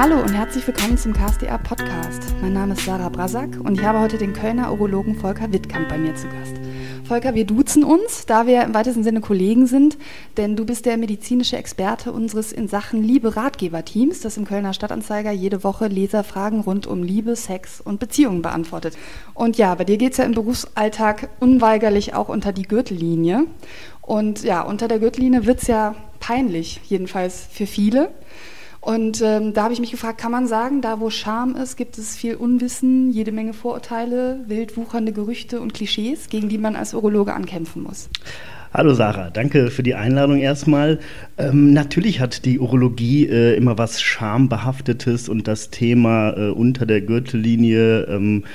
Hallo und herzlich willkommen zum KSDR Podcast. Mein Name ist Sarah Brasak und ich habe heute den Kölner Urologen Volker Wittkamp bei mir zu Gast. Volker, wir duzen uns, da wir im weitesten Sinne Kollegen sind, denn du bist der medizinische Experte unseres in Sachen Liebe Ratgeber-Teams, das im Kölner Stadtanzeiger jede Woche Leserfragen rund um Liebe, Sex und Beziehungen beantwortet. Und ja, bei dir geht es ja im Berufsalltag unweigerlich auch unter die Gürtellinie. Und ja, unter der Gürtellinie wird es ja peinlich, jedenfalls für viele. Und ähm, da habe ich mich gefragt, kann man sagen, da wo Scham ist, gibt es viel Unwissen, jede Menge Vorurteile, wild wuchernde Gerüchte und Klischees, gegen die man als Urologe ankämpfen muss? Hallo Sarah, danke für die Einladung erstmal. Ähm, natürlich hat die Urologie äh, immer was Schambehaftetes und das Thema äh, unter der Gürtellinie ähm, äh,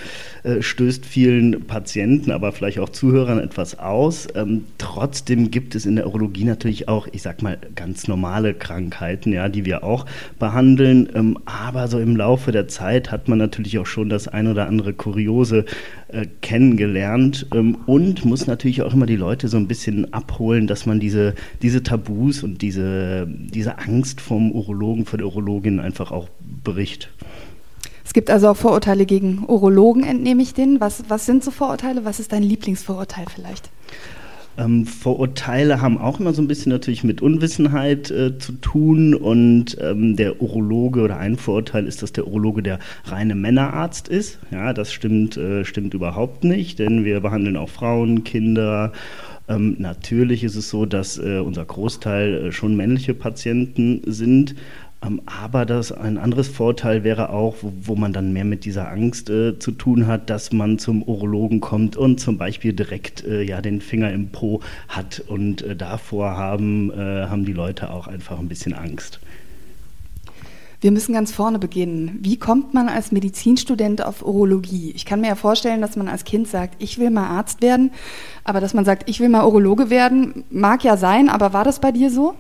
stößt vielen Patienten, aber vielleicht auch Zuhörern etwas aus. Ähm, trotzdem gibt es in der Urologie natürlich auch, ich sag mal, ganz normale Krankheiten, ja, die wir auch behandeln. Ähm, aber so im Laufe der Zeit hat man natürlich auch schon das ein oder andere Kuriose äh, kennengelernt ähm, und muss natürlich auch immer die Leute so ein bisschen abholen, dass man diese, diese Tabus und diese, diese Angst vom Urologen, vor der Urologin einfach auch bericht. Es gibt also auch Vorurteile gegen Urologen, entnehme ich denen. Was, was sind so Vorurteile? Was ist dein Lieblingsvorurteil vielleicht? Ähm, Vorurteile haben auch immer so ein bisschen natürlich mit Unwissenheit äh, zu tun und ähm, der Urologe oder ein Vorurteil ist, dass der Urologe der reine Männerarzt ist. Ja, das stimmt, äh, stimmt überhaupt nicht, denn wir behandeln auch Frauen, Kinder. Ähm, natürlich ist es so, dass äh, unser Großteil äh, schon männliche Patienten sind. Ähm, aber das ein anderes Vorteil wäre auch, wo, wo man dann mehr mit dieser Angst äh, zu tun hat, dass man zum Urologen kommt und zum Beispiel direkt äh, ja den Finger im Po hat und äh, davor haben, äh, haben die Leute auch einfach ein bisschen Angst. Wir müssen ganz vorne beginnen. Wie kommt man als Medizinstudent auf Urologie? Ich kann mir ja vorstellen, dass man als Kind sagt, ich will mal Arzt werden, aber dass man sagt, ich will mal Urologe werden, mag ja sein, aber war das bei dir so?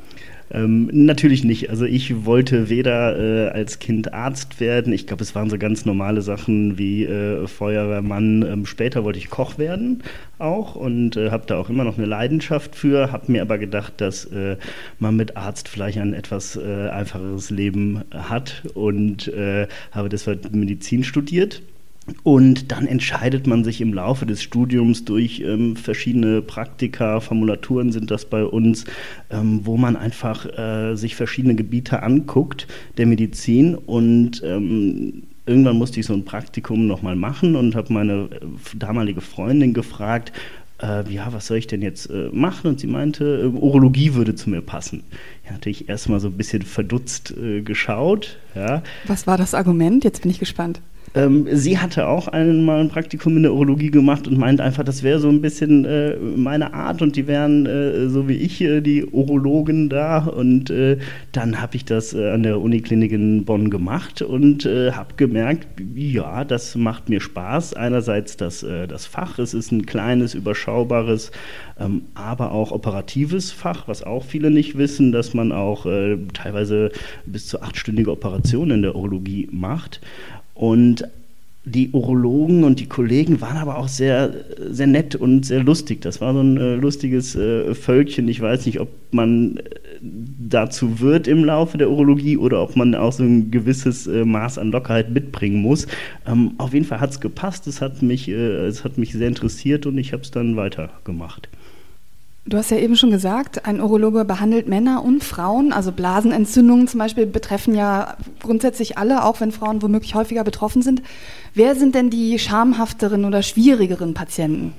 Ähm, natürlich nicht. Also ich wollte weder äh, als Kind Arzt werden. Ich glaube, es waren so ganz normale Sachen wie äh, Feuerwehrmann. Ähm, später wollte ich Koch werden auch und äh, habe da auch immer noch eine Leidenschaft für. Habe mir aber gedacht, dass äh, man mit Arzt vielleicht ein etwas äh, einfacheres Leben hat und äh, habe deshalb Medizin studiert und dann entscheidet man sich im Laufe des Studiums durch ähm, verschiedene Praktika, Formulaturen sind das bei uns, ähm, wo man einfach äh, sich verschiedene Gebiete anguckt der Medizin und ähm, irgendwann musste ich so ein Praktikum nochmal machen und habe meine äh, damalige Freundin gefragt, äh, ja, was soll ich denn jetzt äh, machen? Und sie meinte, Urologie würde zu mir passen. Ja, natürlich erstmal so ein bisschen verdutzt geschaut. Ja. Was war das Argument? Jetzt bin ich gespannt. Ähm, sie hatte auch einmal ein Praktikum in der Urologie gemacht und meint einfach, das wäre so ein bisschen äh, meine Art und die wären äh, so wie ich äh, die Urologen da. Und äh, dann habe ich das äh, an der Uniklinik in Bonn gemacht und äh, habe gemerkt, ja, das macht mir Spaß. Einerseits das, das Fach, es ist ein kleines, überschaubares, ähm, aber auch operatives Fach, was auch viele nicht wissen, dass man auch teilweise bis zu achtstündige Operationen in der Urologie macht. Und die Urologen und die Kollegen waren aber auch sehr, sehr nett und sehr lustig. Das war so ein äh, lustiges äh, Völkchen. Ich weiß nicht, ob man äh, dazu wird im Laufe der Urologie oder ob man auch so ein gewisses äh, Maß an Lockerheit mitbringen muss. Ähm, auf jeden Fall hat es gepasst. Es hat, mich, äh, es hat mich sehr interessiert und ich habe es dann weitergemacht. Du hast ja eben schon gesagt, ein Urologe behandelt Männer und Frauen. Also Blasenentzündungen zum Beispiel betreffen ja grundsätzlich alle, auch wenn Frauen womöglich häufiger betroffen sind. Wer sind denn die schamhafteren oder schwierigeren Patienten?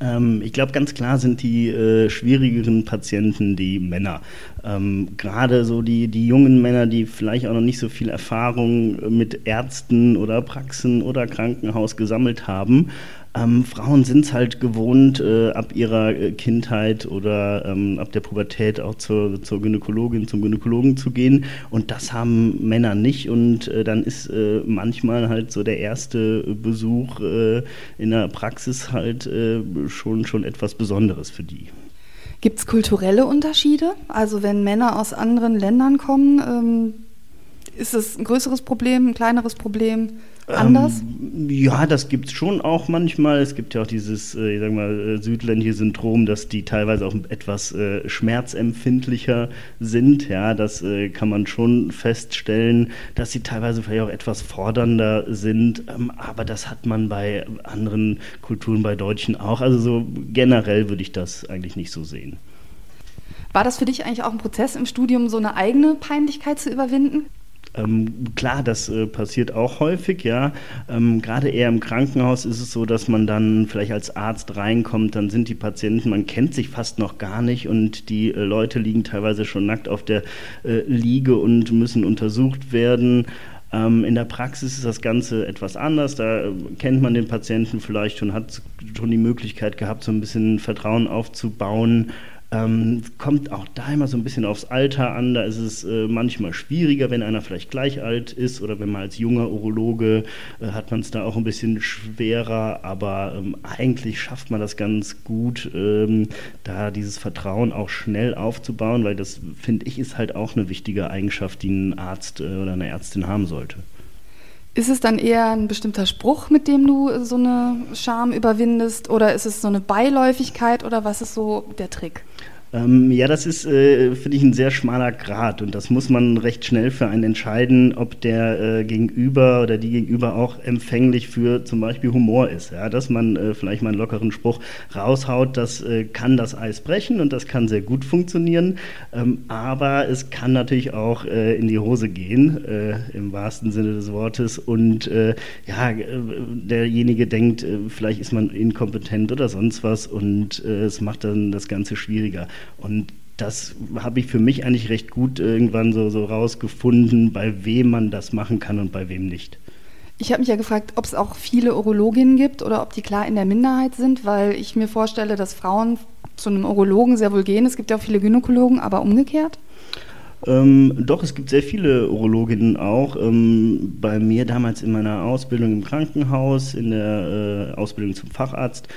Ähm, ich glaube, ganz klar sind die äh, schwierigeren Patienten die Männer. Ähm, Gerade so die, die jungen Männer, die vielleicht auch noch nicht so viel Erfahrung mit Ärzten oder Praxen oder Krankenhaus gesammelt haben. Ähm, Frauen sind es halt gewohnt, äh, ab ihrer äh, Kindheit oder ähm, ab der Pubertät auch zur, zur Gynäkologin, zum Gynäkologen zu gehen. Und das haben Männer nicht. Und äh, dann ist äh, manchmal halt so der erste Besuch äh, in der Praxis halt äh, schon, schon etwas Besonderes für die. Gibt es kulturelle Unterschiede? Also wenn Männer aus anderen Ländern kommen, ähm Ist es ein größeres Problem, ein kleineres Problem? Anders? Ähm, ja, das gibt es schon auch manchmal. Es gibt ja auch dieses, äh, ich sag mal, äh, südländische Syndrom, dass die teilweise auch etwas äh, schmerzempfindlicher sind. Ja, das äh, kann man schon feststellen, dass sie teilweise vielleicht auch etwas fordernder sind. Ähm, aber das hat man bei anderen Kulturen, bei Deutschen auch. Also so generell würde ich das eigentlich nicht so sehen. War das für dich eigentlich auch ein Prozess im Studium, so eine eigene Peinlichkeit zu überwinden? Ähm, klar, das äh, passiert auch häufig, ja. Ähm, Gerade eher im Krankenhaus ist es so, dass man dann vielleicht als Arzt reinkommt, dann sind die Patienten, man kennt sich fast noch gar nicht und die äh, Leute liegen teilweise schon nackt auf der äh, Liege und müssen untersucht werden. Ähm, in der Praxis ist das Ganze etwas anders. Da äh, kennt man den Patienten vielleicht schon, hat schon die Möglichkeit gehabt, so ein bisschen Vertrauen aufzubauen. Ähm, kommt auch da immer so ein bisschen aufs Alter an. Da ist es äh, manchmal schwieriger, wenn einer vielleicht gleich alt ist oder wenn man als junger Urologe äh, hat man es da auch ein bisschen schwerer. Aber ähm, eigentlich schafft man das ganz gut, ähm, da dieses Vertrauen auch schnell aufzubauen, weil das finde ich ist halt auch eine wichtige Eigenschaft, die ein Arzt äh, oder eine Ärztin haben sollte. Ist es dann eher ein bestimmter Spruch, mit dem du so eine Scham überwindest, oder ist es so eine Beiläufigkeit, oder was ist so der Trick? Ähm, ja, das ist, äh, finde ich, ein sehr schmaler Grad und das muss man recht schnell für einen entscheiden, ob der äh, Gegenüber oder die Gegenüber auch empfänglich für zum Beispiel Humor ist. Ja, dass man äh, vielleicht mal einen lockeren Spruch raushaut, das äh, kann das Eis brechen und das kann sehr gut funktionieren, ähm, aber es kann natürlich auch äh, in die Hose gehen, äh, im wahrsten Sinne des Wortes und ja, derjenige denkt, vielleicht ist man inkompetent oder sonst was und es macht dann das Ganze schwieriger. Und das habe ich für mich eigentlich recht gut irgendwann so, so rausgefunden, bei wem man das machen kann und bei wem nicht. Ich habe mich ja gefragt, ob es auch viele Urologinnen gibt oder ob die klar in der Minderheit sind, weil ich mir vorstelle, dass Frauen zu einem Urologen sehr wohl gehen. Es gibt ja auch viele Gynäkologen, aber umgekehrt. Ähm, doch, es gibt sehr viele Urologinnen auch. Ähm, bei mir damals in meiner Ausbildung im Krankenhaus, in der äh, Ausbildung zum Facharzt,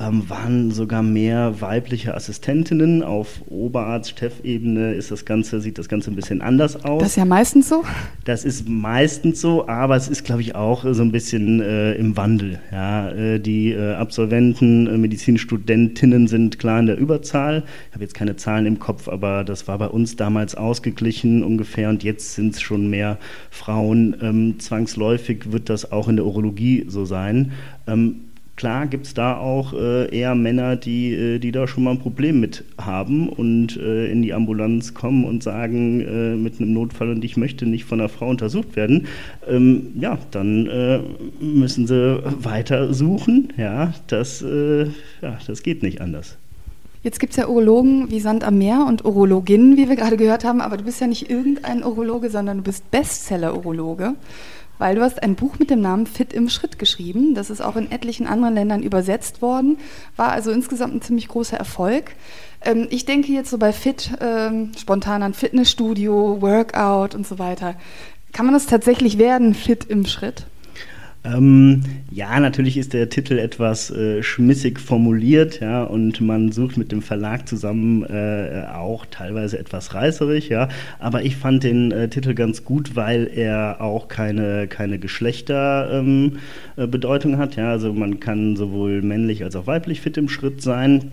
ähm, waren sogar mehr weibliche Assistentinnen. Auf Oberarzt-Chefebene ist das Ganze, sieht das Ganze ein bisschen anders aus. Das ist ja meistens so. Das ist meistens so, aber es ist, glaube ich, auch so ein bisschen äh, im Wandel. Ja, äh, die äh, Absolventen, äh, Medizinstudentinnen sind klar in der Überzahl. Ich habe jetzt keine Zahlen im Kopf, aber das war bei uns damals ausgeglichen ungefähr und jetzt sind es schon mehr Frauen. Ähm, zwangsläufig wird das auch in der Urologie so sein. Ähm, Klar gibt es da auch äh, eher Männer, die, äh, die da schon mal ein Problem mit haben und äh, in die Ambulanz kommen und sagen äh, mit einem Notfall und ich möchte nicht von einer Frau untersucht werden. Ähm, ja, dann äh, müssen sie weiter suchen. Ja, das, äh, ja, das geht nicht anders. Jetzt gibt es ja Urologen wie Sand am Meer und Urologinnen, wie wir gerade gehört haben, aber du bist ja nicht irgendein Urologe, sondern du bist Bestseller-Urologe weil du hast ein Buch mit dem Namen Fit im Schritt geschrieben. Das ist auch in etlichen anderen Ländern übersetzt worden, war also insgesamt ein ziemlich großer Erfolg. Ähm, ich denke jetzt so bei Fit ähm, spontan an Fitnessstudio, Workout und so weiter. Kann man das tatsächlich werden, fit im Schritt? Ähm, ja, natürlich ist der Titel etwas äh, schmissig formuliert, ja, und man sucht mit dem Verlag zusammen äh, auch teilweise etwas reißerig, ja. Aber ich fand den äh, Titel ganz gut, weil er auch keine, keine Geschlechterbedeutung ähm, hat, ja. Also man kann sowohl männlich als auch weiblich fit im Schritt sein.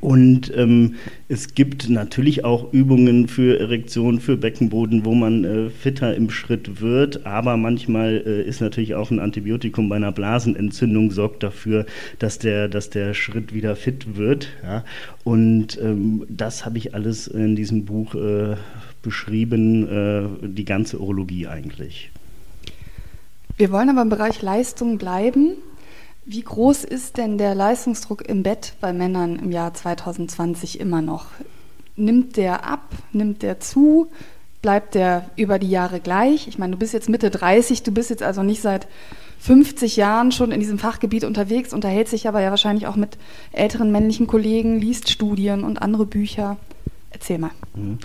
Und ähm, es gibt natürlich auch Übungen für Erektion, für Beckenboden, wo man äh, fitter im Schritt wird. Aber manchmal äh, ist natürlich auch ein Antibiotikum bei einer Blasenentzündung sorgt dafür, dass der, dass der Schritt wieder fit wird. Ja? Und ähm, das habe ich alles in diesem Buch äh, beschrieben, äh, die ganze Urologie eigentlich. Wir wollen aber im Bereich Leistung bleiben. Wie groß ist denn der Leistungsdruck im Bett bei Männern im Jahr 2020 immer noch? Nimmt der ab? Nimmt der zu? Bleibt der über die Jahre gleich? Ich meine, du bist jetzt Mitte 30, du bist jetzt also nicht seit 50 Jahren schon in diesem Fachgebiet unterwegs, unterhältst dich aber ja wahrscheinlich auch mit älteren männlichen Kollegen, liest Studien und andere Bücher. Erzähl mal. Mhm.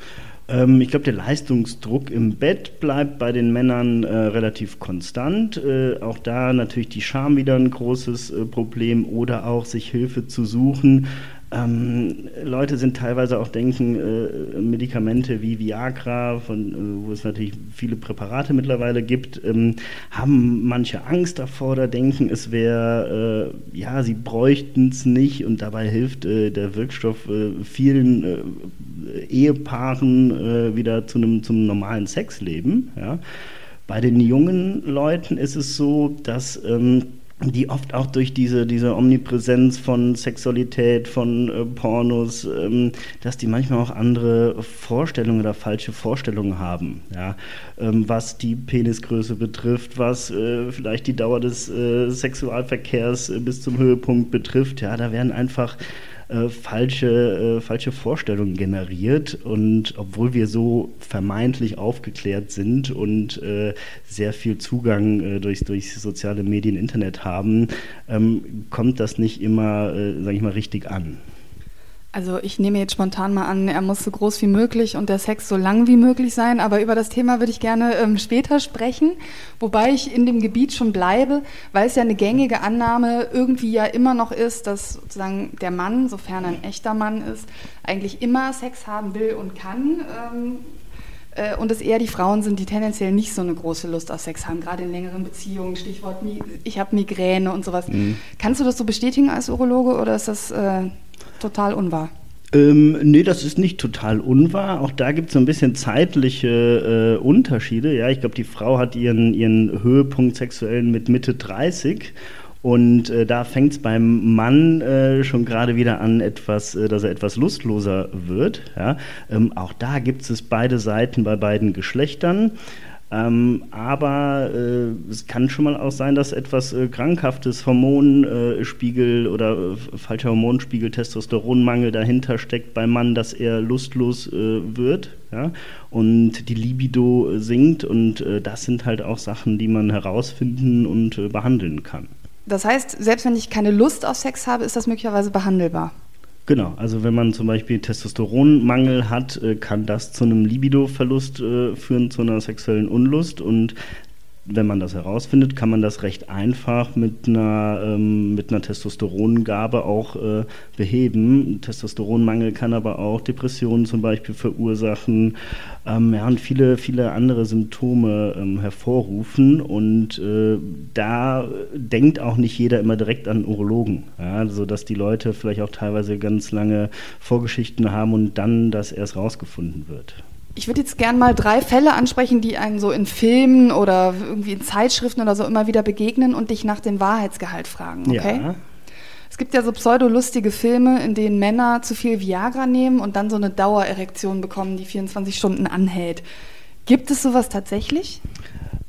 Ähm, ich glaube, der Leistungsdruck im Bett bleibt bei den Männern äh, relativ konstant. Äh, auch da natürlich die Scham wieder ein großes äh, Problem oder auch sich Hilfe zu suchen. Ähm, Leute sind teilweise auch denken, äh, Medikamente wie Viagra, von, äh, wo es natürlich viele Präparate mittlerweile gibt, ähm, haben manche Angst davor oder denken, es wäre, äh, ja, sie bräuchten es nicht und dabei hilft äh, der Wirkstoff äh, vielen äh, Ehepaaren wieder zu einem zum normalen Sexleben. Ja. Bei den jungen Leuten ist es so, dass ähm, die oft auch durch diese, diese Omnipräsenz von Sexualität, von äh, Pornos, ähm, dass die manchmal auch andere Vorstellungen oder falsche Vorstellungen haben, ja? Ähm, was die Penisgröße betrifft, was äh, vielleicht die Dauer des äh, Sexualverkehrs äh, bis zum Höhepunkt betrifft. Ja, da werden einfach äh, falsche, äh, falsche Vorstellungen generiert. Und obwohl wir so vermeintlich aufgeklärt sind und äh, sehr viel Zugang äh, durch, durch soziale Medien, Internet haben, ähm, kommt das nicht immer, äh, sage ich mal, richtig an. Also ich nehme jetzt spontan mal an, er muss so groß wie möglich und der Sex so lang wie möglich sein, aber über das Thema würde ich gerne ähm, später sprechen, wobei ich in dem Gebiet schon bleibe, weil es ja eine gängige Annahme irgendwie ja immer noch ist, dass sozusagen der Mann, sofern er ein echter Mann ist, eigentlich immer Sex haben will und kann. Ähm, äh, und es eher die Frauen sind, die tendenziell nicht so eine große Lust auf Sex haben, gerade in längeren Beziehungen. Stichwort, ich habe Migräne und sowas. Mhm. Kannst du das so bestätigen als Urologe oder ist das äh, total unwahr? Ähm, nee, das ist nicht total unwahr. Auch da gibt es so ein bisschen zeitliche äh, Unterschiede. Ja, ich glaube, die Frau hat ihren, ihren Höhepunkt sexuellen mit Mitte 30 und äh, da fängt es beim Mann äh, schon gerade wieder an, etwas, äh, dass er etwas lustloser wird. Ja? Ähm, auch da gibt es beide Seiten bei beiden Geschlechtern. Ähm, aber äh, es kann schon mal auch sein, dass etwas äh, krankhaftes Hormonspiegel äh, oder äh, falscher Hormonspiegel, Testosteronmangel dahinter steckt beim Mann, dass er lustlos äh, wird ja? und die Libido sinkt. Und das sind halt auch Sachen, die man herausfinden und behandeln kann. Das heißt, selbst wenn ich keine Lust auf Sex habe, ist das möglicherweise behandelbar? Genau, also wenn man zum Beispiel Testosteronmangel hat, äh, kann das zu einem Libidoverlust äh, führen, zu einer sexuellen Unlust. Und wenn man das herausfindet, kann man das recht einfach mit einer, ähm, mit einer Testosterongabe auch äh, beheben. Testosteronmangel kann aber auch Depressionen zum Beispiel verursachen ähm, ja, und viele, viele andere Symptome ähm, hervorrufen. Und äh, da denkt auch nicht jeder immer direkt an Urologen, ja, sodass die Leute vielleicht auch teilweise ganz lange Vorgeschichten haben und dann das erst rausgefunden wird. Ich würde jetzt gerne mal drei Fälle ansprechen, die einen so in Filmen oder irgendwie in Zeitschriften oder so immer wieder begegnen und dich nach dem Wahrheitsgehalt fragen, okay? Ja. Es gibt ja so pseudolustige Filme, in denen Männer zu viel Viagra nehmen und dann so eine Dauererektion bekommen, die 24 Stunden anhält. Gibt es sowas tatsächlich?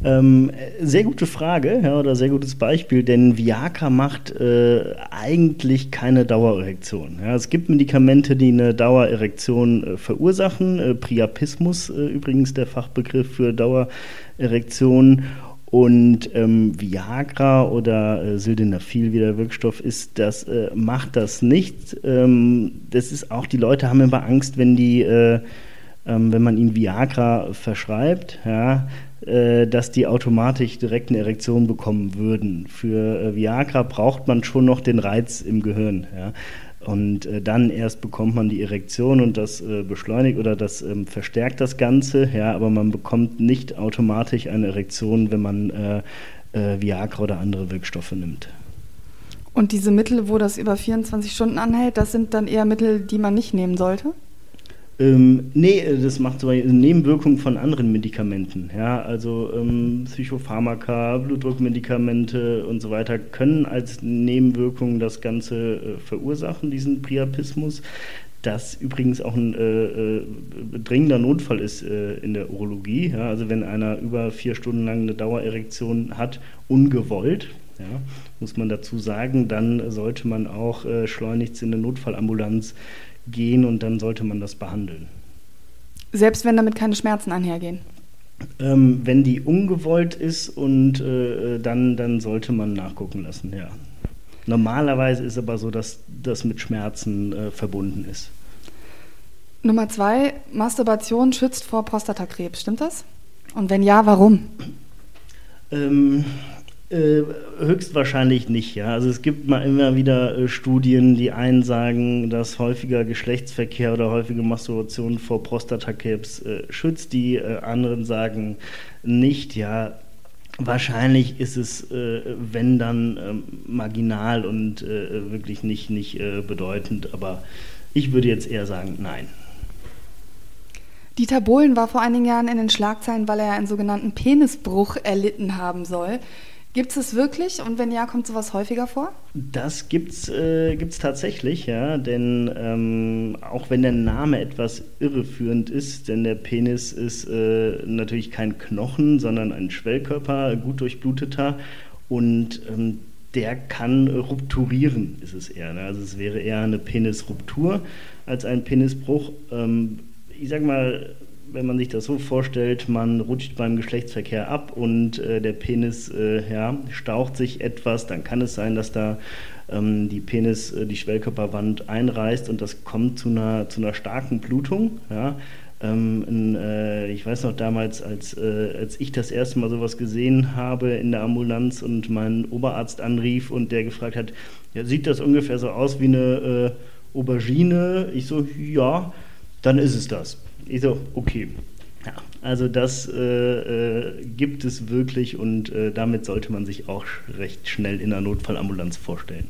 Ähm, sehr gute Frage ja, oder sehr gutes Beispiel, denn Viagra macht äh, eigentlich keine Dauererektion. Ja, es gibt Medikamente, die eine Dauererektion äh, verursachen. Äh, Priapismus äh, übrigens der Fachbegriff für Dauererektion. Und ähm, Viagra oder äh, Sildenafil, wie der Wirkstoff ist, das äh, macht das nicht. Ähm, das ist auch, die Leute haben immer Angst, wenn die, äh, ähm, wenn man ihnen Viagra verschreibt, ja, dass die automatisch direkt eine Erektion bekommen würden. Für äh, Viagra braucht man schon noch den Reiz im Gehirn. Ja. Und äh, dann erst bekommt man die Erektion und das äh, beschleunigt oder das ähm, verstärkt das Ganze, ja, aber man bekommt nicht automatisch eine Erektion, wenn man äh, äh Viagra oder andere Wirkstoffe nimmt. Und diese Mittel, wo das über 24 Stunden anhält, das sind dann eher Mittel, die man nicht nehmen sollte? Ähm, nee, äh, das macht so Nebenwirkungen von anderen Medikamenten. Ja, also ähm, Psychopharmaka, Blutdruckmedikamente und so weiter können als Nebenwirkung das Ganze äh, verursachen, diesen Priapismus. Das übrigens auch ein äh, äh, dringender Notfall ist äh, in der Urologie. Ja, also wenn einer über vier Stunden lang eine Dauererektion hat, ungewollt, ja, muss man dazu sagen, dann sollte man auch äh, schleunigst in eine Notfallambulanz gehen und dann sollte man das behandeln. Selbst wenn damit keine Schmerzen einhergehen? Ähm, wenn die ungewollt ist und äh, dann, dann sollte man nachgucken lassen, ja. Normalerweise ist aber so, dass das mit Schmerzen äh, verbunden ist. Nummer zwei, Masturbation schützt vor Prostatakrebs, stimmt das? Und wenn ja, warum? Ähm, Äh, höchstwahrscheinlich nicht, ja. Also es gibt mal immer wieder äh, Studien, die einen sagen, dass häufiger Geschlechtsverkehr oder häufige Masturbation vor Prostatakrebs äh, schützt, die äh, anderen sagen nicht, ja. Wahrscheinlich ist es, äh, wenn dann, ähm, marginal und wirklich nicht, nicht bedeutend, aber ich würde jetzt eher sagen, nein. Dieter Bohlen war vor einigen Jahren in den Schlagzeilen, weil er einen sogenannten Penisbruch erlitten haben soll. Gibt es es wirklich und wenn ja, kommt sowas häufiger vor? Das gibt es äh, gibt's tatsächlich, ja, denn ähm, auch wenn der Name etwas irreführend ist, denn der Penis ist äh, natürlich kein Knochen, sondern ein Schwellkörper, gut durchbluteter und ähm, der kann rupturieren, ist es eher. Ne? Also es wäre eher eine Penisruptur als ein Penisbruch. Ähm, ich sag mal, wenn man sich das so vorstellt, man rutscht beim Geschlechtsverkehr ab und äh, der Penis äh, ja, staucht sich etwas, dann kann es sein, dass da ähm, die Penis, äh, die Schwellkörperwand einreißt und das kommt zu einer, zu einer starken Blutung. Ja. Ähm, in, äh, ich weiß noch damals, als, äh, als ich das erste Mal sowas gesehen habe in der Ambulanz und mein Oberarzt anrief und der gefragt hat, ja, sieht das ungefähr so aus wie eine äh, Aubergine? Ich so, ja, dann ist es das. Ich so, okay. Ja, also das äh, äh, gibt es wirklich und äh, damit sollte man sich auch recht schnell in der Notfallambulanz vorstellen.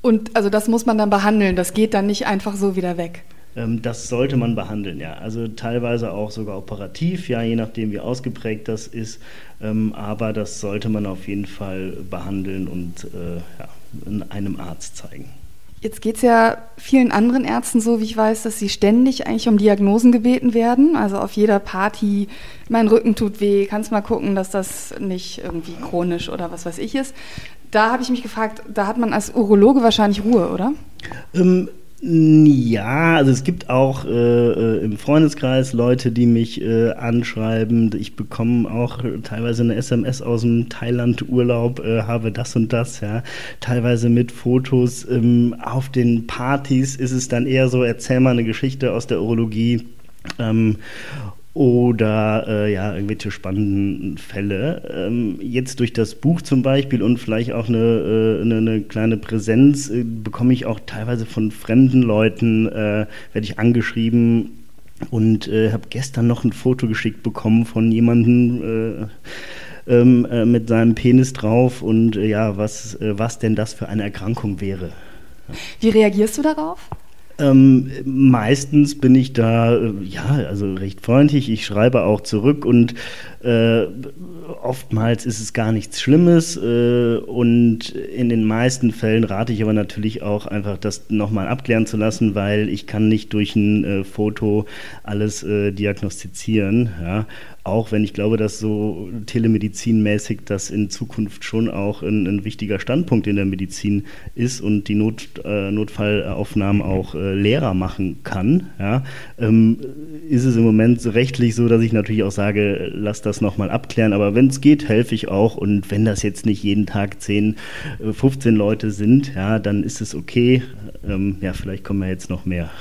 Und also das muss man dann behandeln, das geht dann nicht einfach so wieder weg. Ähm, das sollte man behandeln, ja. Also teilweise auch sogar operativ, ja, je nachdem wie ausgeprägt das ist. Ähm, aber das sollte man auf jeden Fall behandeln und äh, ja, einem Arzt zeigen. Jetzt geht es ja vielen anderen Ärzten so, wie ich weiß, dass sie ständig eigentlich um Diagnosen gebeten werden. Also auf jeder Party, mein Rücken tut weh, kannst mal gucken, dass das nicht irgendwie chronisch oder was weiß ich ist. Da habe ich mich gefragt, da hat man als Urologe wahrscheinlich Ruhe, oder? Ähm, ja, also es gibt auch äh, äh, im Freundeskreis Leute, die mich äh, anschreiben. Ich bekomme auch teilweise eine SMS aus dem Thailand-Urlaub, äh, habe das und das, ja. Teilweise mit Fotos. Ähm, auf den Partys ist es dann eher so, erzähl mal eine Geschichte aus der Urologie. Ähm, oder äh, ja, irgendwelche spannenden Fälle. Ähm, jetzt durch das Buch zum Beispiel und vielleicht auch eine, äh, eine, eine kleine Präsenz äh, bekomme ich auch teilweise von fremden Leuten, äh, werde ich angeschrieben und äh, habe gestern noch ein Foto geschickt bekommen von jemandem äh, ähm, mit seinem Penis drauf und ja, was, was denn das für eine Erkrankung wäre. Wie reagierst du darauf? Ähm, meistens bin ich da, äh, ja, also recht freundlich. Ich schreibe auch zurück und äh, oftmals ist es gar nichts Schlimmes. Äh, und in den meisten Fällen rate ich aber natürlich auch einfach, das nochmal abklären zu lassen, weil ich kann nicht durch ein äh, Foto alles äh, diagnostizieren. Ja auch wenn ich glaube, dass so telemedizinmäßig das in Zukunft schon auch ein, ein wichtiger Standpunkt in der Medizin ist und die Not, äh, Notfallaufnahmen auch äh, Lehrer machen kann, ja, ähm, ist es im Moment rechtlich so, dass ich natürlich auch sage, lass das nochmal abklären, aber wenn es geht, helfe ich auch und wenn das jetzt nicht jeden Tag 10, 15 äh, Leute sind, ja, dann ist es okay. Ähm, ja, vielleicht kommen ja jetzt noch mehr.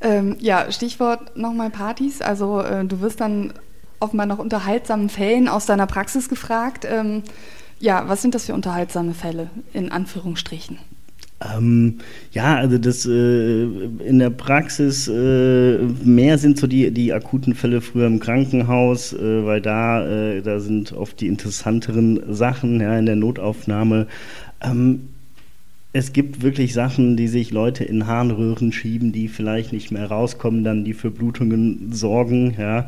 Ähm, ja, Stichwort nochmal Partys. Also äh, du wirst dann offenbar nach unterhaltsamen Fällen aus deiner Praxis gefragt. Ähm, ja, was sind das für unterhaltsame Fälle in Anführungsstrichen? Ähm, ja, also das äh, in der Praxis äh, mehr sind so die, die akuten Fälle früher im Krankenhaus, äh, weil da, äh, da sind oft die interessanteren Sachen ja, in der Notaufnahme. Ähm, es gibt wirklich Sachen, die sich Leute in Harnröhren schieben, die vielleicht nicht mehr rauskommen, dann die für Blutungen sorgen, ja.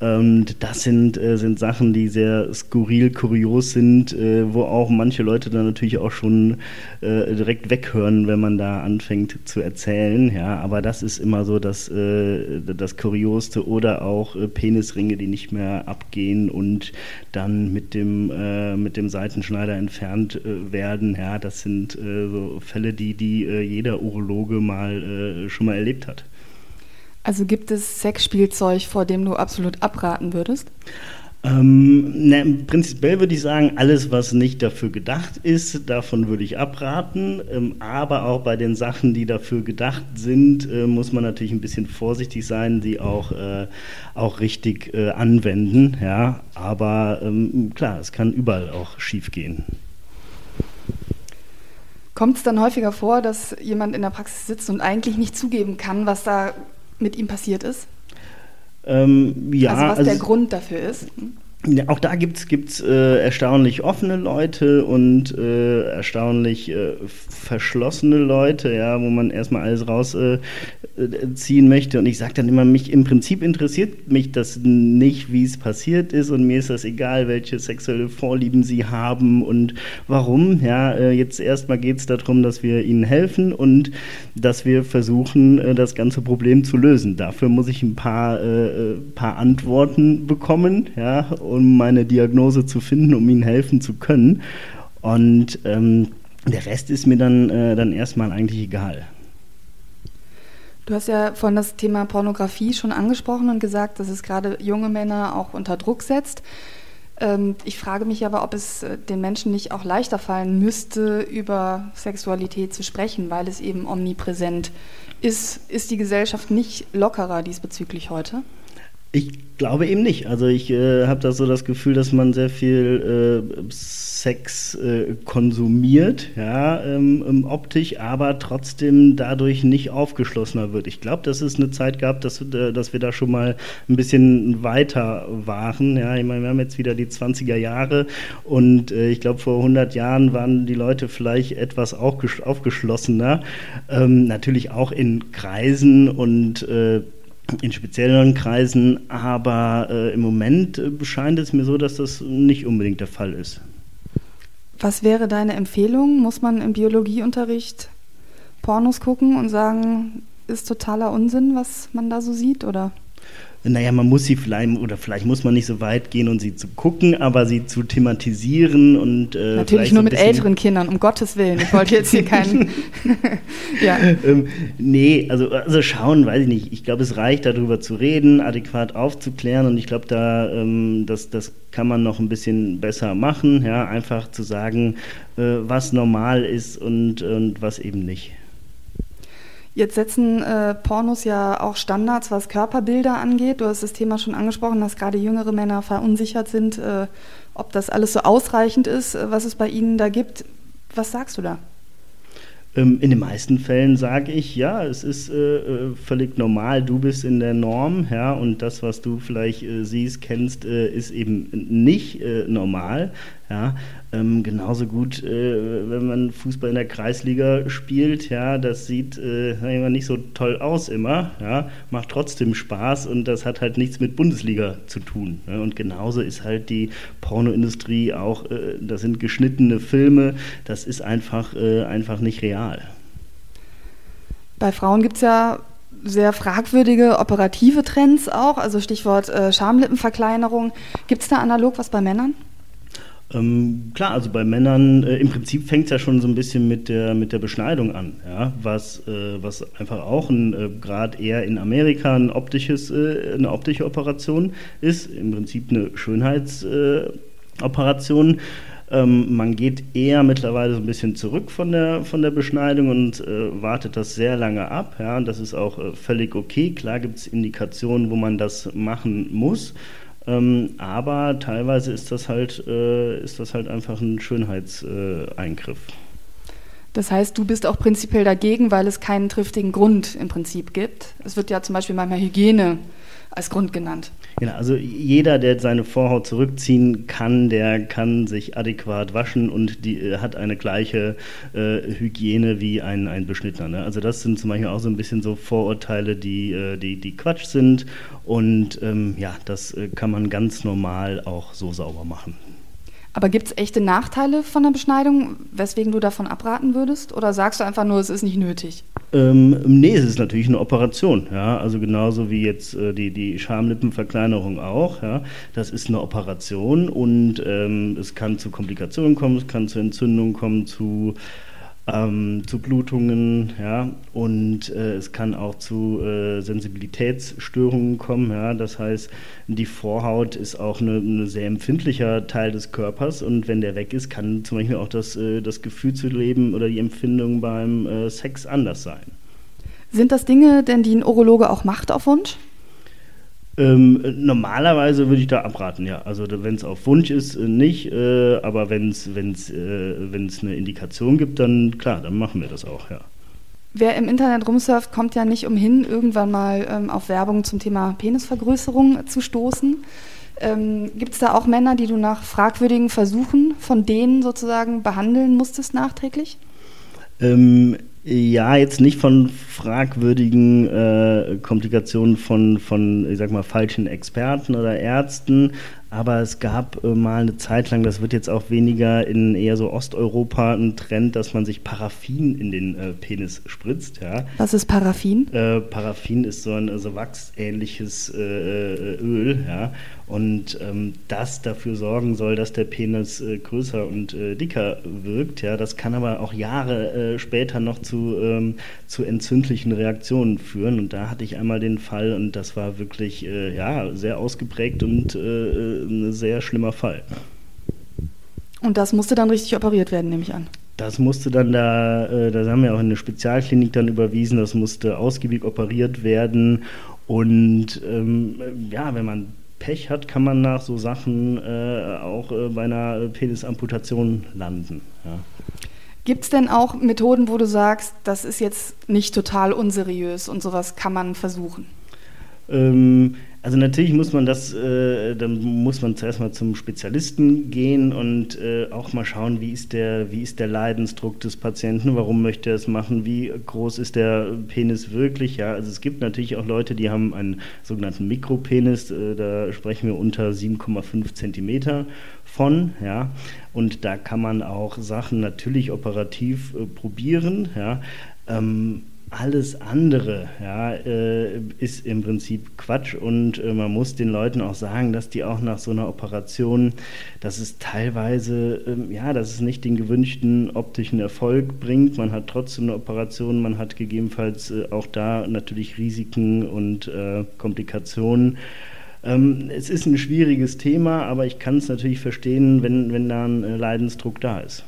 Und das sind, äh, sind Sachen, die sehr skurril, kurios sind, äh, wo auch manche Leute dann natürlich auch schon äh, direkt weghören, wenn man da anfängt zu erzählen. Ja, aber das ist immer so das, äh, das Kuriosste oder auch äh, Penisringe, die nicht mehr abgehen und dann mit dem, äh, mit dem Seitenschneider entfernt werden. Ja, das sind so Fälle, die, die jeder Urologe mal schon mal erlebt hat. Also gibt es Sexspielzeug, vor dem du absolut abraten würdest? Ähm, ne, prinzipiell würde ich sagen, alles, was nicht dafür gedacht ist, davon würde ich abraten. Ähm, aber auch bei den Sachen, die dafür gedacht sind, äh, muss man natürlich ein bisschen vorsichtig sein, die auch, äh, auch richtig äh, anwenden. Ja? Aber ähm, klar, es kann überall auch schief gehen. Kommt es dann häufiger vor, dass jemand in der Praxis sitzt und eigentlich nicht zugeben kann, was da mit ihm passiert ist? Ähm, ja, also was also, der Grund dafür ist? Ja, auch da gibt es äh, erstaunlich offene Leute und äh, erstaunlich äh, verschlossene Leute, ja, wo man erstmal alles rausziehen äh, äh, möchte. Und ich sage dann immer, mich im Prinzip interessiert mich das nicht, wie es passiert ist und mir ist das egal, welche sexuelle Vorlieben sie haben und warum. Ja, äh, jetzt erstmal geht es darum, dass wir ihnen helfen und dass wir versuchen, das ganze Problem zu lösen. Dafür muss ich ein paar, paar Antworten bekommen, ja um meine Diagnose zu finden, um ihnen helfen zu können. Und ähm, der Rest ist mir dann, äh, dann erstmal eigentlich egal. Du hast ja von das Thema Pornografie schon angesprochen und gesagt, dass es gerade junge Männer auch unter Druck setzt. Ähm, ich frage mich aber, ob es äh, den Menschen nicht auch leichter fallen müsste, über Sexualität zu sprechen, weil es eben omnipräsent ist. Ist die Gesellschaft nicht lockerer diesbezüglich heute? Ich glaube eben nicht. Also ich äh, habe da so das Gefühl, dass man sehr viel äh, Sex äh, konsumiert, ja, ähm, optisch, aber trotzdem dadurch nicht aufgeschlossener wird. Ich glaube, dass es eine Zeit gab, dass, äh, dass wir da schon mal ein bisschen weiter waren. Ja, ich meine, wir haben jetzt wieder die 20er Jahre und äh, ich glaube, vor 100 Jahren waren die Leute vielleicht etwas aufgeschlossener. Ähm, natürlich auch in Kreisen und äh, in speziellen Kreisen, aber äh, im Moment äh, scheint es mir so, dass das nicht unbedingt der Fall ist. Was wäre deine Empfehlung? Muss man im Biologieunterricht Pornos gucken und sagen, ist totaler Unsinn, was man da so sieht, oder? Naja, man muss sie vielleicht, oder vielleicht muss man nicht so weit gehen und sie zu gucken, aber sie zu thematisieren und. Äh, Natürlich nur mit älteren Kindern, um Gottes Willen. Ich wollte jetzt hier keinen. ja. Ähm, nee, also, also schauen, weiß ich nicht. Ich glaube, es reicht, darüber zu reden, adäquat aufzuklären und ich glaube, da, ähm, das, das kann man noch ein bisschen besser machen, ja, einfach zu sagen, äh, was normal ist und, und was eben nicht. Jetzt setzen äh, Pornos ja auch Standards, was Körperbilder angeht. Du hast das Thema schon angesprochen, dass gerade jüngere Männer verunsichert sind, äh, ob das alles so ausreichend ist, äh, was es bei ihnen da gibt. Was sagst du da? Ähm, in den meisten Fällen sage ich, ja, es ist äh, äh, völlig normal, du bist in der Norm, ja, und das, was du vielleicht äh, siehst, kennst, äh, ist eben nicht äh, normal. Ja, ähm, genauso gut, äh, wenn man Fußball in der Kreisliga spielt, ja, das sieht äh, nicht so toll aus immer, ja, macht trotzdem Spaß und das hat halt nichts mit Bundesliga zu tun. Ne? Und genauso ist halt die Pornoindustrie auch, äh, das sind geschnittene Filme, das ist einfach, äh, einfach nicht real. Bei Frauen gibt es ja sehr fragwürdige operative Trends auch, also Stichwort äh, Schamlippenverkleinerung. Gibt es da analog was bei Männern? Ähm, klar, also bei Männern, äh, im Prinzip fängt es ja schon so ein bisschen mit der, mit der Beschneidung an, ja? was, äh, was einfach auch äh, gerade eher in Amerika ein optisches, äh, eine optische Operation ist, im Prinzip eine Schönheitsoperation. Ähm, man geht eher mittlerweile so ein bisschen zurück von der, von der Beschneidung und äh, wartet das sehr lange ab. Ja? Das ist auch äh, völlig okay. Klar gibt es Indikationen, wo man das machen muss. Ähm, aber teilweise ist das halt, äh, ist das halt einfach ein Schönheitseingriff. Das heißt, du bist auch prinzipiell dagegen, weil es keinen triftigen Grund im Prinzip gibt. Es wird ja zum Beispiel manchmal Hygiene als Grund genannt. Genau, also jeder, der seine Vorhaut zurückziehen kann, der kann sich adäquat waschen und die, äh, hat eine gleiche äh, Hygiene wie ein, ein Beschnittener. Ne? Also das sind zum Beispiel auch so ein bisschen so Vorurteile, die, äh, die, die Quatsch sind und ähm, ja, das äh, kann man ganz normal auch so sauber machen. Aber gibt es echte Nachteile von der Beschneidung, weswegen du davon abraten würdest? Oder sagst du einfach nur, es ist nicht nötig? Ähm, nee, es ist natürlich eine Operation. Ja? Also genauso wie jetzt äh, die, die Schamlippenverkleinerung auch. Ja? Das ist eine Operation und ähm, es kann zu Komplikationen kommen, es kann zu Entzündungen kommen, zu ähm, zu Blutungen, ja, und äh, es kann auch zu äh, Sensibilitätsstörungen kommen, ja, das heißt, die Vorhaut ist auch ein eine sehr empfindlicher Teil des Körpers und wenn der weg ist, kann zum Beispiel auch das, äh, das Gefühl zu leben oder die Empfindung beim äh, Sex anders sein. Sind das Dinge denn, die ein Urologe auch macht auf Wunsch? Ähm, normalerweise würde ich da abraten, ja. Also wenn es auf Wunsch ist, äh, nicht. Äh, aber wenn es wenn's, äh, wenn's eine Indikation gibt, dann klar, dann machen wir das auch, ja. Wer im Internet rumsurft, kommt ja nicht umhin, irgendwann mal ähm, auf Werbung zum Thema Penisvergrößerung zu stoßen. Ähm, Gibt es da auch Männer, die du nach fragwürdigen Versuchen von denen sozusagen behandeln musstest nachträglich? Ähm, ja, jetzt nicht von fragwürdigen äh, Komplikationen von, von, ich sag mal, falschen Experten oder Ärzten, aber es gab äh, mal eine Zeit lang, das wird jetzt auch weniger in eher so Osteuropa ein Trend, dass man sich Paraffin in den äh, Penis spritzt. Ja. Was ist Paraffin? Äh, Paraffin ist so ein also wachsähnliches äh, äh, Öl, ja. Und ähm, das dafür sorgen soll, dass der Penis äh, größer und dicker wirkt. Ja. Das kann aber auch Jahre später noch zu, ähm, zu entzündlichen Reaktionen führen. Und da hatte ich einmal den Fall und das war wirklich ja, sehr ausgeprägt und ein sehr schlimmer Fall. Und das musste dann richtig operiert werden, nehme ich an. Das musste dann da, äh, das haben wir auch in eine Spezialklinik dann überwiesen, das musste ausgiebig operiert werden. Und ähm, ja, wenn man Pech hat, kann man nach so Sachen äh, auch äh, bei einer Penisamputation landen. Ja. Gibt es denn auch Methoden, wo du sagst, das ist jetzt nicht total unseriös und sowas kann man versuchen? Ähm, also natürlich muss man das, äh, dann muss man zuerst mal zum Spezialisten gehen und äh, auch mal schauen, wie ist, der, wie ist der Leidensdruck des Patienten, warum möchte er es machen, wie groß ist der Penis wirklich. Ja, also es gibt natürlich auch Leute, die haben einen sogenannten Mikropenis, äh, da sprechen wir unter 7,5 Zentimeter von, ja, und da kann man auch Sachen natürlich operativ äh, probieren, ja. Ähm, alles andere ja, äh, ist im Prinzip Quatsch und äh, man muss den Leuten auch sagen, dass die auch nach so einer Operation, dass es teilweise, ähm, ja, dass es nicht den gewünschten optischen Erfolg bringt. Man hat trotzdem eine Operation, man hat gegebenenfalls äh, auch da natürlich Risiken und äh, Komplikationen. Ähm, es ist ein schwieriges Thema, aber ich kann es natürlich verstehen, wenn, wenn da ein äh, Leidensdruck da ist.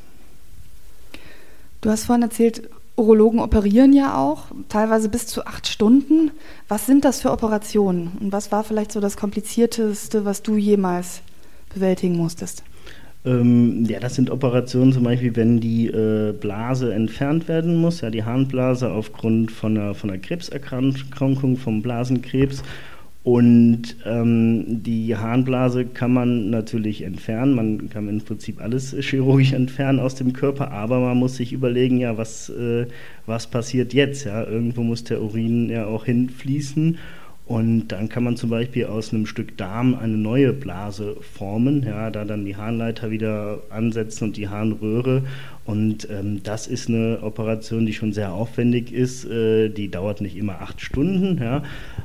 Du hast vorhin erzählt, Urologen operieren ja auch, teilweise bis zu acht Stunden. Was sind das für Operationen und was war vielleicht so das Komplizierteste, was du jemals bewältigen musstest? Ähm, ja, das sind Operationen zum Beispiel, wenn die äh, Blase entfernt werden muss, ja, die Harnblase aufgrund von einer, von einer Krebserkrankung, vom Blasenkrebs und ähm, die Harnblase kann man natürlich entfernen. Man kann im Prinzip alles chirurgisch entfernen aus dem Körper, aber man muss sich überlegen, ja, was, äh, was passiert jetzt? Ja? Irgendwo muss der Urin ja auch hinfließen. Und dann kann man zum Beispiel aus einem Stück Darm eine neue Blase formen, ja, da dann die Harnleiter wieder ansetzen und die Harnröhre. Und ähm, das ist eine Operation, die schon sehr aufwendig ist. Äh, die dauert nicht immer acht Stunden, ja,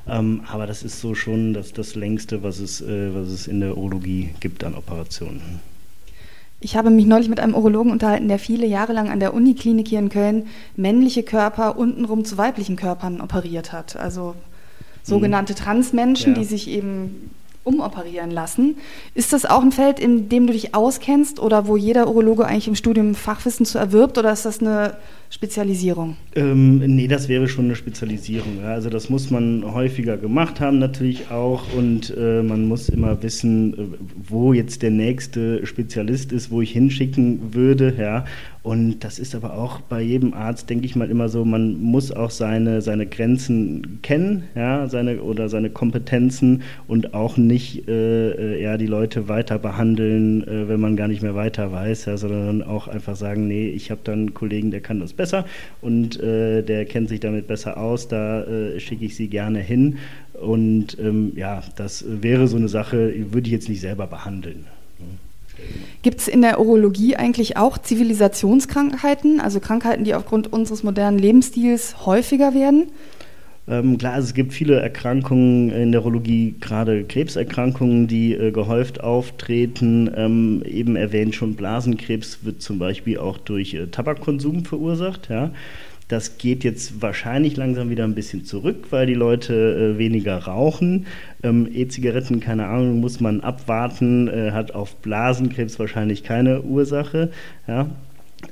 ähm, aber das ist so schon das, das längste, was es, äh, was es in der Urologie gibt an Operationen. Ich habe mich neulich mit einem Urologen unterhalten, der viele Jahre lang an der Uniklinik hier in Köln männliche Körper untenrum zu weiblichen Körpern operiert hat. Also sogenannte. Transmenschen, ja. die sich eben umoperieren lassen. Ist das auch ein Feld, in dem du dich auskennst oder wo jeder Urologe eigentlich im Studium Fachwissen zu erwirbt oder ist das eine Spezialisierung? Ähm, nee, das wäre schon eine Spezialisierung. Ja. Also das muss man häufiger gemacht haben natürlich auch und äh, man muss immer wissen, äh, wo jetzt der nächste Spezialist ist, wo ich hinschicken würde. Ja. Und das ist aber auch bei jedem Arzt, denke ich mal, immer so, man muss auch seine, seine Grenzen kennen, ja, seine, oder seine Kompetenzen und auch nicht äh, äh ja, die Leute weiter behandeln, äh, wenn man gar nicht mehr weiter weiß, ja, sondern auch einfach sagen, nee, ich habe da einen Kollegen, der kann das besser und äh, der kennt sich damit besser aus, da äh, schicke ich sie gerne hin. Und ähm, ja, das wäre so eine Sache, würde ich jetzt nicht selber behandeln. Gibt es in der Urologie eigentlich auch Zivilisationskrankheiten, also Krankheiten, die aufgrund unseres modernen Lebensstils häufiger werden? Ähm, klar, also es gibt viele Erkrankungen in der Urologie, gerade Krebserkrankungen, die äh, gehäuft auftreten. Ähm, eben erwähnt schon, Blasenkrebs wird zum Beispiel auch durch äh, Tabakkonsum verursacht. Ja. Das geht jetzt wahrscheinlich langsam wieder ein bisschen zurück, weil die Leute äh, weniger rauchen. Ähm, E-Zigaretten, keine Ahnung, muss man abwarten, äh, hat auf Blasenkrebs wahrscheinlich keine Ursache. Ja.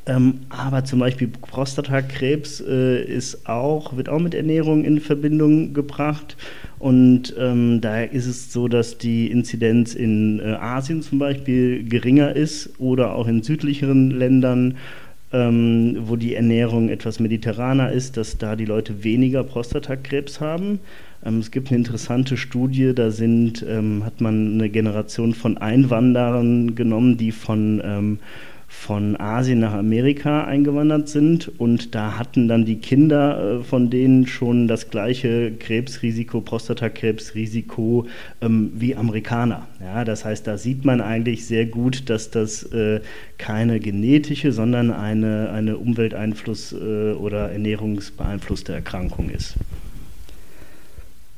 Ähm, aber zum Beispiel Prostatakrebs äh, ist auch, wird auch mit Ernährung in Verbindung gebracht. Und ähm, da ist es so, dass die Inzidenz in äh, Asien zum Beispiel geringer ist oder auch in südlicheren Ländern, ähm, wo die Ernährung etwas mediterraner ist, dass da die Leute weniger Prostatakrebs haben. Ähm, es gibt eine interessante Studie, da sind, ähm, hat man eine Generation von Einwanderern genommen, die von ähm, von Asien nach Amerika eingewandert sind und da hatten dann die Kinder äh, von denen schon das gleiche Krebsrisiko, Prostatakrebsrisiko ähm, wie Amerikaner. Ja, das heißt, da sieht man eigentlich sehr gut, dass das äh, keine genetische, sondern eine, eine Umwelteinfluss äh, oder ernährungsbeeinflusste Erkrankung ist.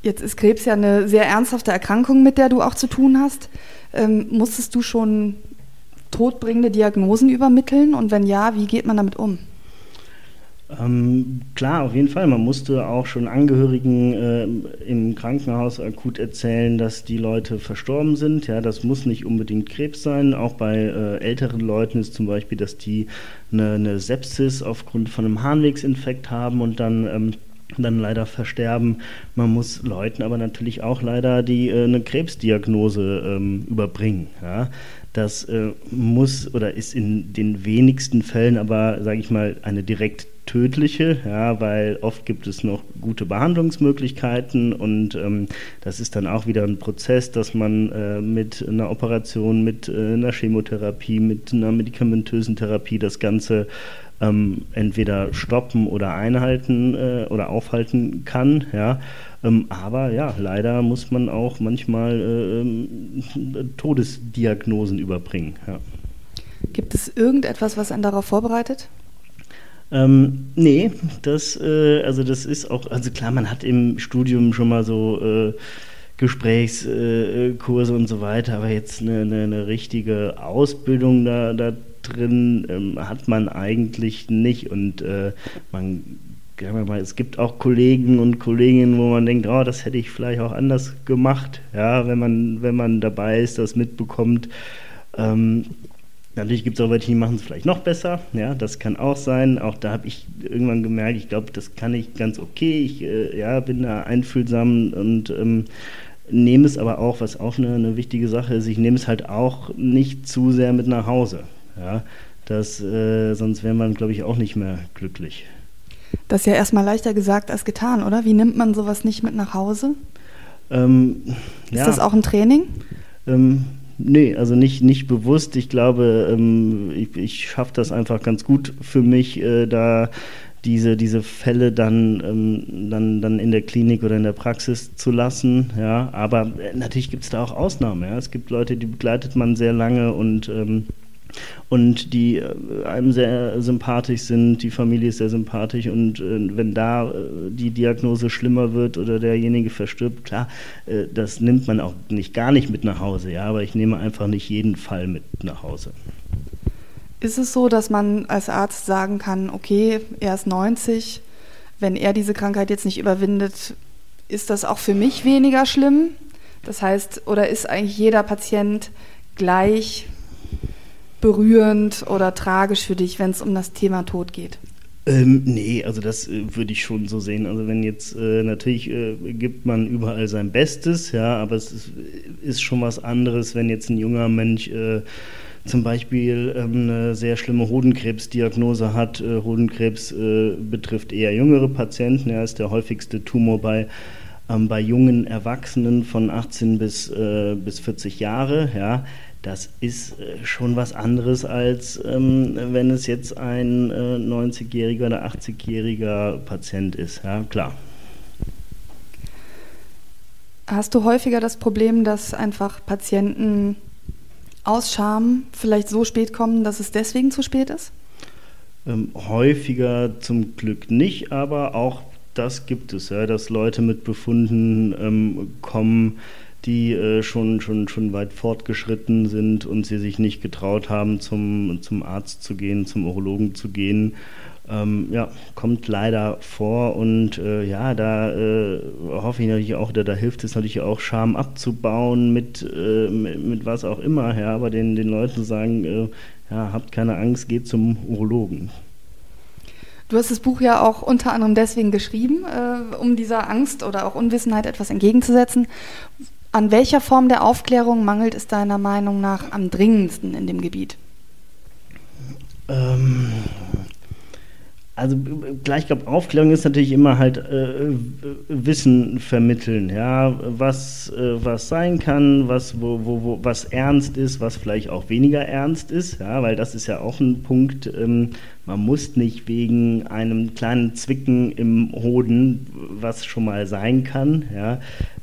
Jetzt ist Krebs ja eine sehr ernsthafte Erkrankung, mit der du auch zu tun hast. Ähm, musstest du schon todbringende Diagnosen übermitteln? Und wenn ja, wie geht man damit um? Ähm, klar, auf jeden Fall. Man musste auch schon Angehörigen äh, im Krankenhaus akut erzählen, dass die Leute verstorben sind. Ja, das muss nicht unbedingt Krebs sein. Auch bei äh, älteren Leuten ist zum Beispiel, dass die eine, eine Sepsis aufgrund von einem Harnwegsinfekt haben und dann ähm, dann leider versterben. Man muss Leuten aber natürlich auch leider die äh, eine Krebsdiagnose ähm, überbringen. Ja? Das äh, muss oder ist in den wenigsten Fällen aber, sage ich mal, eine direkt tödliche, ja, weil oft gibt es noch gute Behandlungsmöglichkeiten und ähm, das ist dann auch wieder ein Prozess, dass man äh, mit einer Operation, mit äh, einer Chemotherapie, mit einer medikamentösen Therapie das Ganze ähm, entweder stoppen oder einhalten äh, oder aufhalten kann, ja. Ähm, aber ja, leider muss man auch manchmal äh, ähm, Todesdiagnosen überbringen. Ja. Gibt es irgendetwas, was einen darauf vorbereitet? Ähm, nee, das, äh, also das ist auch, also klar, man hat im Studium schon mal so äh, Gesprächskurse äh, und so weiter, aber jetzt eine, eine, eine richtige Ausbildung da, da drin ähm, hat man eigentlich nicht und äh, man mal, es gibt auch Kollegen und Kolleginnen, wo man denkt, oh, das hätte ich vielleicht auch anders gemacht, ja, wenn man, wenn man dabei ist, das mitbekommt. Ähm, natürlich gibt es auch welche, die machen es vielleicht noch besser, ja, das kann auch sein. Auch da habe ich irgendwann gemerkt, ich glaube, das kann ich ganz okay. Ich äh, ja, bin da einfühlsam und ähm, nehme es aber auch, was auch eine, eine wichtige Sache ist, ich nehme es halt auch nicht zu sehr mit nach Hause. Ja, das, äh, sonst wäre man, glaube ich, auch nicht mehr glücklich. Das ist ja erstmal leichter gesagt als getan, oder? Wie nimmt man sowas nicht mit nach Hause? Ähm, ist ja. das auch ein Training? Ähm, nee, also nicht, nicht bewusst. Ich glaube, ähm, ich, ich schaffe das einfach ganz gut für mich, äh, da diese, diese Fälle dann, ähm, dann, dann in der Klinik oder in der Praxis zu lassen. Ja, aber äh, natürlich gibt es da auch Ausnahmen. Ja. Es gibt Leute, die begleitet man sehr lange und ähm, und die äh, einem sehr sympathisch sind, die Familie ist sehr sympathisch und äh, wenn da äh, die Diagnose schlimmer wird oder derjenige verstirbt, klar, äh, das nimmt man auch nicht gar nicht mit nach Hause, ja, aber ich nehme einfach nicht jeden Fall mit nach Hause. Ist es so, dass man als Arzt sagen kann, okay, er ist 90, wenn er diese Krankheit jetzt nicht überwindet, ist das auch für mich weniger schlimm? Das heißt, oder ist eigentlich jeder Patient gleich berührend oder tragisch für dich, wenn es um das Thema Tod geht? Ähm, nee, also das äh, würde ich schon so sehen. Also wenn jetzt, äh, natürlich äh, gibt man überall sein Bestes, ja, aber es ist, ist, schon was anderes, wenn jetzt ein junger Mensch äh, zum Beispiel ähm, eine sehr schlimme Hodenkrebsdiagnose hat. Äh, Hodenkrebs äh, betrifft eher jüngere Patienten, er ja, ist der häufigste Tumor bei ähm, bei jungen Erwachsenen von 18 bis, bis 40 Jahre, ja, das ist äh, schon was anderes, als ähm, wenn es jetzt ein äh, 90-jähriger oder 80-jähriger Patient ist. Ja, klar. Hast du häufiger das Problem, dass einfach Patienten aus Scham vielleicht so spät kommen, dass es deswegen zu spät ist? Ähm, häufiger zum Glück nicht, aber auch das gibt es, ja, dass Leute mit Befunden ähm, kommen, die äh, schon, schon, schon weit fortgeschritten sind und sie sich nicht getraut haben, zum, zum Arzt zu gehen, zum Urologen zu gehen. Ähm, ja, kommt leider vor und äh, ja, da äh, hoffe ich natürlich auch, da, da, hilft es natürlich auch, Scham abzubauen mit, äh, mit, mit, was auch immer, ja, aber den, den Leuten sagen, äh, ja, habt keine Angst, geht zum Urologen. Du hast das Buch ja auch unter anderem deswegen geschrieben, äh, um dieser Angst oder auch Unwissenheit etwas entgegenzusetzen. An welcher Form der Aufklärung mangelt es deiner Meinung nach am dringendsten in dem Gebiet? Ähm, also gleich, ich glaube, Aufklärung ist natürlich immer halt äh, Wissen vermitteln, ja, was, äh, was sein kann, was, wo, wo, wo, was ernst ist, was vielleicht auch weniger ernst ist, ja, weil das ist ja auch ein Punkt, ähm, man muss nicht wegen einem kleinen Zwicken im Hoden, was schon mal sein kann, ja,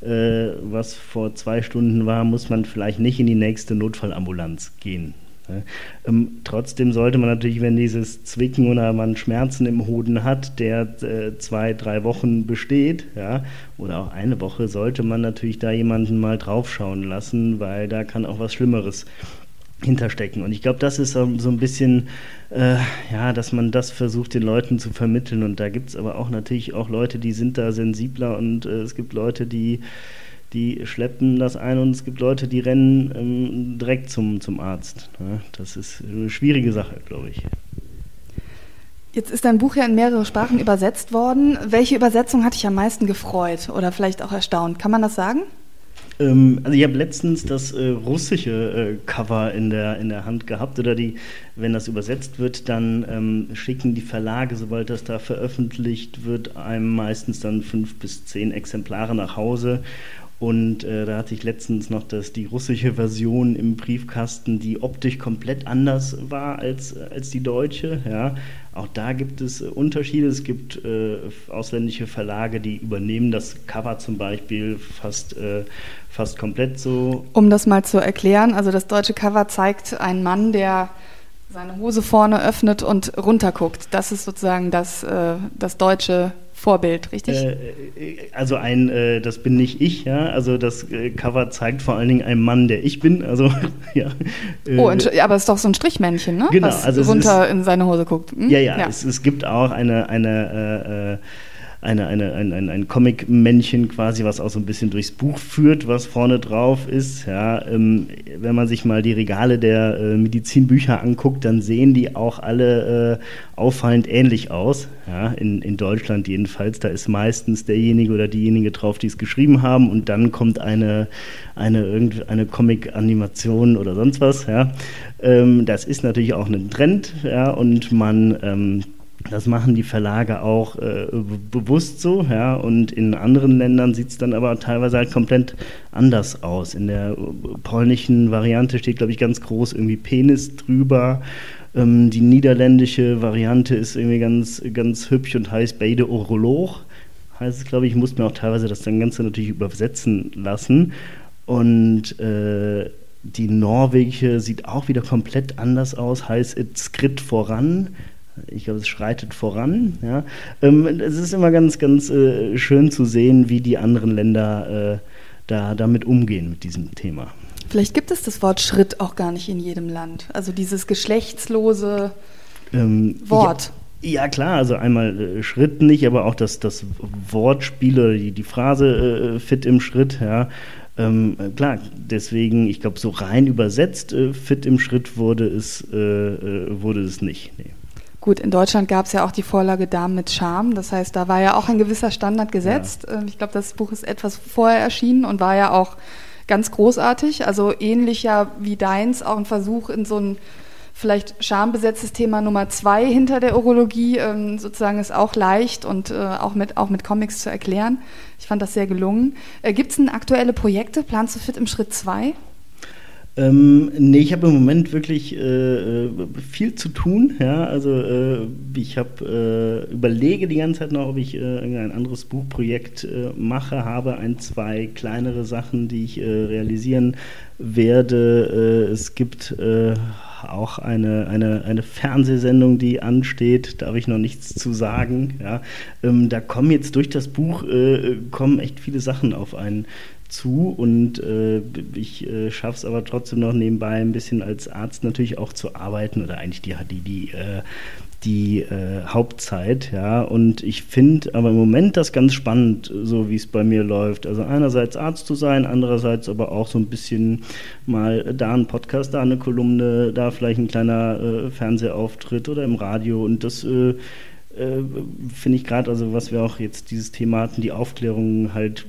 äh, was vor zwei Stunden war, muss man vielleicht nicht in die nächste Notfallambulanz gehen. Ähm, trotzdem sollte man natürlich, wenn dieses Zwicken oder man Schmerzen im Hoden hat, der äh, zwei, drei Wochen besteht, ja, oder auch eine Woche, sollte man natürlich da jemanden mal draufschauen lassen, weil da kann auch was Schlimmeres hinterstecken. Und ich glaube, das ist so, so ein bisschen, äh, ja, dass man das versucht, den Leuten zu vermitteln. Und da gibt es aber auch natürlich auch Leute, die sind da sensibler und äh, es gibt Leute, die die schleppen das ein und es gibt Leute, die rennen ähm, direkt zum, zum Arzt. Ja, das ist eine schwierige Sache, glaube ich. Jetzt ist dein Buch ja in mehrere Sprachen übersetzt worden. Welche Übersetzung hat dich am meisten gefreut oder vielleicht auch erstaunt? Kann man das sagen? Ähm, also ich habe letztens das äh, russische äh, Cover in der, in der Hand gehabt oder die, wenn das übersetzt wird, dann ähm, schicken die Verlage, sobald das da veröffentlicht wird, einem meistens dann fünf bis zehn Exemplare nach Hause und äh, da hatte ich letztens noch das, die russische Version im Briefkasten, die optisch komplett anders war als, als die deutsche. Ja. Auch da gibt es Unterschiede. Es gibt äh, ausländische Verlage, die übernehmen das Cover zum Beispiel fast, äh, fast komplett so. Um das mal zu erklären, also das deutsche Cover zeigt einen Mann, der seine Hose vorne öffnet und runterguckt. Das ist sozusagen das, äh, das deutsche Vorbild, richtig? Äh, äh, also ein, äh, das bin nicht ich, ja. Also das äh, Cover zeigt vor allen Dingen einen Mann, der ich bin. Also ja. Äh, oh, aber es ist doch so ein Strichmännchen, ne? Genau, Was also runter ist, in seine Hose guckt. Hm? Ja, ja, ja. Es, es, gibt auch eine, eine äh, eine, eine, ein, ein, ein Comic-Männchen quasi, was auch so ein bisschen durchs Buch führt, was vorne drauf ist. Ja, ähm, wenn man sich mal die Regale der äh, Medizinbücher anguckt, dann sehen die auch alle äh, auffallend ähnlich aus. Ja, in, in Deutschland jedenfalls, da ist meistens derjenige oder diejenige drauf, die es geschrieben haben und dann kommt eine, eine, eine Comic-Animation oder sonst was. Ja. Ähm, das ist natürlich auch ein Trend ja, und man ähm, das machen die Verlage auch äh, bewusst so, ja. Und in anderen Ländern sieht es dann aber teilweise halt komplett anders aus. In der polnischen Variante steht, glaube ich, ganz groß irgendwie Penis drüber. Ähm, die niederländische Variante ist irgendwie ganz, ganz hübsch und heißt Beide Orolog. Heißt es, glaube ich, ich muss mir auch teilweise das dann Ganze natürlich übersetzen lassen. Und äh, die norwegische sieht auch wieder komplett anders aus, heißt It Skrit voran ich glaube, es schreitet voran. Ja. Ähm, es ist immer ganz, ganz äh, schön zu sehen, wie die anderen Länder äh, da, damit umgehen mit diesem Thema. Vielleicht gibt es das Wort Schritt auch gar nicht in jedem Land. Also dieses geschlechtslose ähm, Wort. Ja, ja, klar, also einmal äh, Schritt nicht, aber auch das, das Wortspiel oder die, die Phrase äh, fit im Schritt, ja. Ähm, klar, deswegen, ich glaube, so rein übersetzt, äh, fit im Schritt wurde es, äh, wurde es nicht. Nee. Gut, in Deutschland gab es ja auch die Vorlage Damen mit Charme. Das heißt, da war ja auch ein gewisser Standard gesetzt. Ja. Ähm, ich glaube, das Buch ist etwas vorher erschienen und war ja auch ganz großartig. Also ähnlich ja wie deins, auch ein Versuch in so ein vielleicht schambesetztes Thema Nummer zwei hinter der Urologie ähm, sozusagen ist auch leicht und äh, auch, mit, auch mit Comics zu erklären. Ich fand das sehr gelungen. Äh, Gibt es denn aktuelle Projekte? Planst du fit im Schritt zwei? Ähm, nee, ich habe im Moment wirklich äh, viel zu tun. Ja? Also äh, ich habe äh, überlege die ganze Zeit noch, ob ich äh, ein anderes Buchprojekt äh, mache, habe ein, zwei kleinere Sachen, die ich äh, realisieren werde. es gibt auch eine, eine, eine Fernsehsendung, die ansteht, darf ich noch nichts zu sagen. Ja. Ähm, da kommen jetzt durch das Buch äh, kommen echt viele Sachen auf einen zu und äh, ich äh, schaffe es aber trotzdem noch nebenbei ein bisschen als Arzt natürlich auch zu arbeiten oder eigentlich die, die, die äh, die äh, Hauptzeit, ja. Und ich finde aber im Moment das ganz spannend, so wie es bei mir läuft. Also einerseits Arzt zu sein, andererseits aber auch so ein bisschen mal da ein Podcast, da eine Kolumne, da vielleicht ein kleiner äh, Fernsehauftritt oder im Radio. Und das äh, finde ich gerade, also was wir auch jetzt dieses Thema hatten, die Aufklärung halt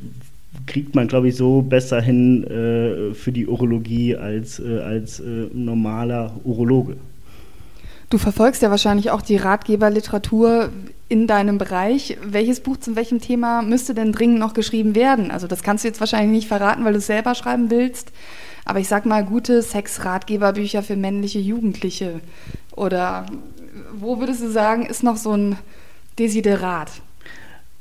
kriegt man, glaube ich, so besser hin äh, für die Urologie als, äh, als normaler Urologe. Du verfolgst ja wahrscheinlich auch die Ratgeberliteratur in deinem Bereich. Welches Buch zu welchem Thema müsste denn dringend noch geschrieben werden? Also das kannst du jetzt wahrscheinlich nicht verraten, weil du es selber schreiben willst. Aber ich sag mal, gute Sex-Ratgeberbücher für männliche Jugendliche. Oder wo würdest du sagen, ist noch so ein Desiderat?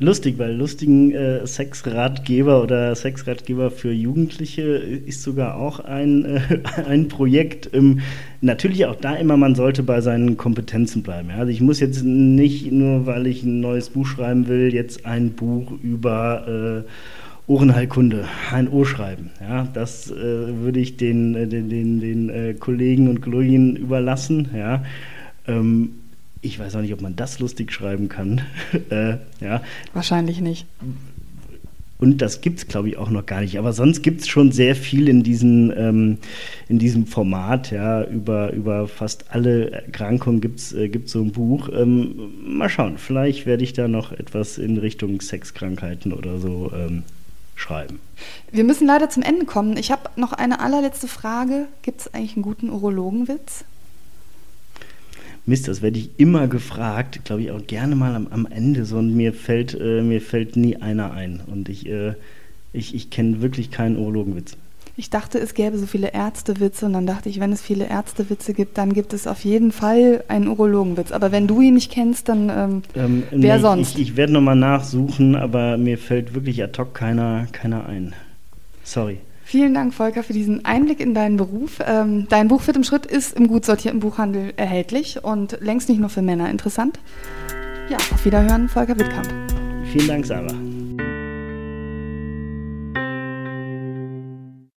Lustig, weil lustigen äh, Sexratgeber oder Sexratgeber für Jugendliche ist sogar auch ein, äh, ein Projekt. Ähm, natürlich auch da immer, man sollte bei seinen Kompetenzen bleiben. Ja? Also ich muss jetzt nicht nur, weil ich ein neues Buch schreiben will, jetzt ein Buch über äh, Ohrenheilkunde, HNO schreiben. Ja? Das äh, würde ich den, äh, den, den, den äh, Kollegen und Kolleginnen überlassen. Ja? Ähm, ich weiß auch nicht, ob man das lustig schreiben kann. äh, ja. Wahrscheinlich nicht. Und das gibt es, glaube ich, auch noch gar nicht. Aber sonst gibt es schon sehr viel in, diesen, ähm, in diesem Format. Ja, über, über fast alle Erkrankungen gibt es äh, so ein Buch. Ähm, mal schauen, vielleicht werde ich da noch etwas in Richtung Sexkrankheiten oder so ähm, schreiben. Wir müssen leider zum Ende kommen. Ich habe noch eine allerletzte Frage. Gibt es eigentlich einen guten Urologenwitz? Mist, das werde ich immer gefragt, glaube ich auch gerne mal am, am Ende so und mir fällt, äh, mir fällt nie einer ein und ich, äh, ich, ich kenne wirklich keinen Urologenwitz. Ich dachte, es gäbe so viele Ärztewitze und dann dachte ich, wenn es viele Ärztewitze gibt, dann gibt es auf jeden Fall einen Urologenwitz. Aber wenn du ihn nicht kennst, dann ähm, ähm, wer nee, sonst? Ich, ich werde nochmal nachsuchen, aber mir fällt wirklich ad hoc keiner, keiner ein. Sorry. Vielen Dank, Volker, für diesen Einblick in deinen Beruf. Ähm, dein Buch Fit im Schritt ist im gut sortierten Buchhandel erhältlich und längst nicht nur für Männer interessant. Ja, auf Wiederhören, Volker Wittkamp. Vielen Dank, Sarah.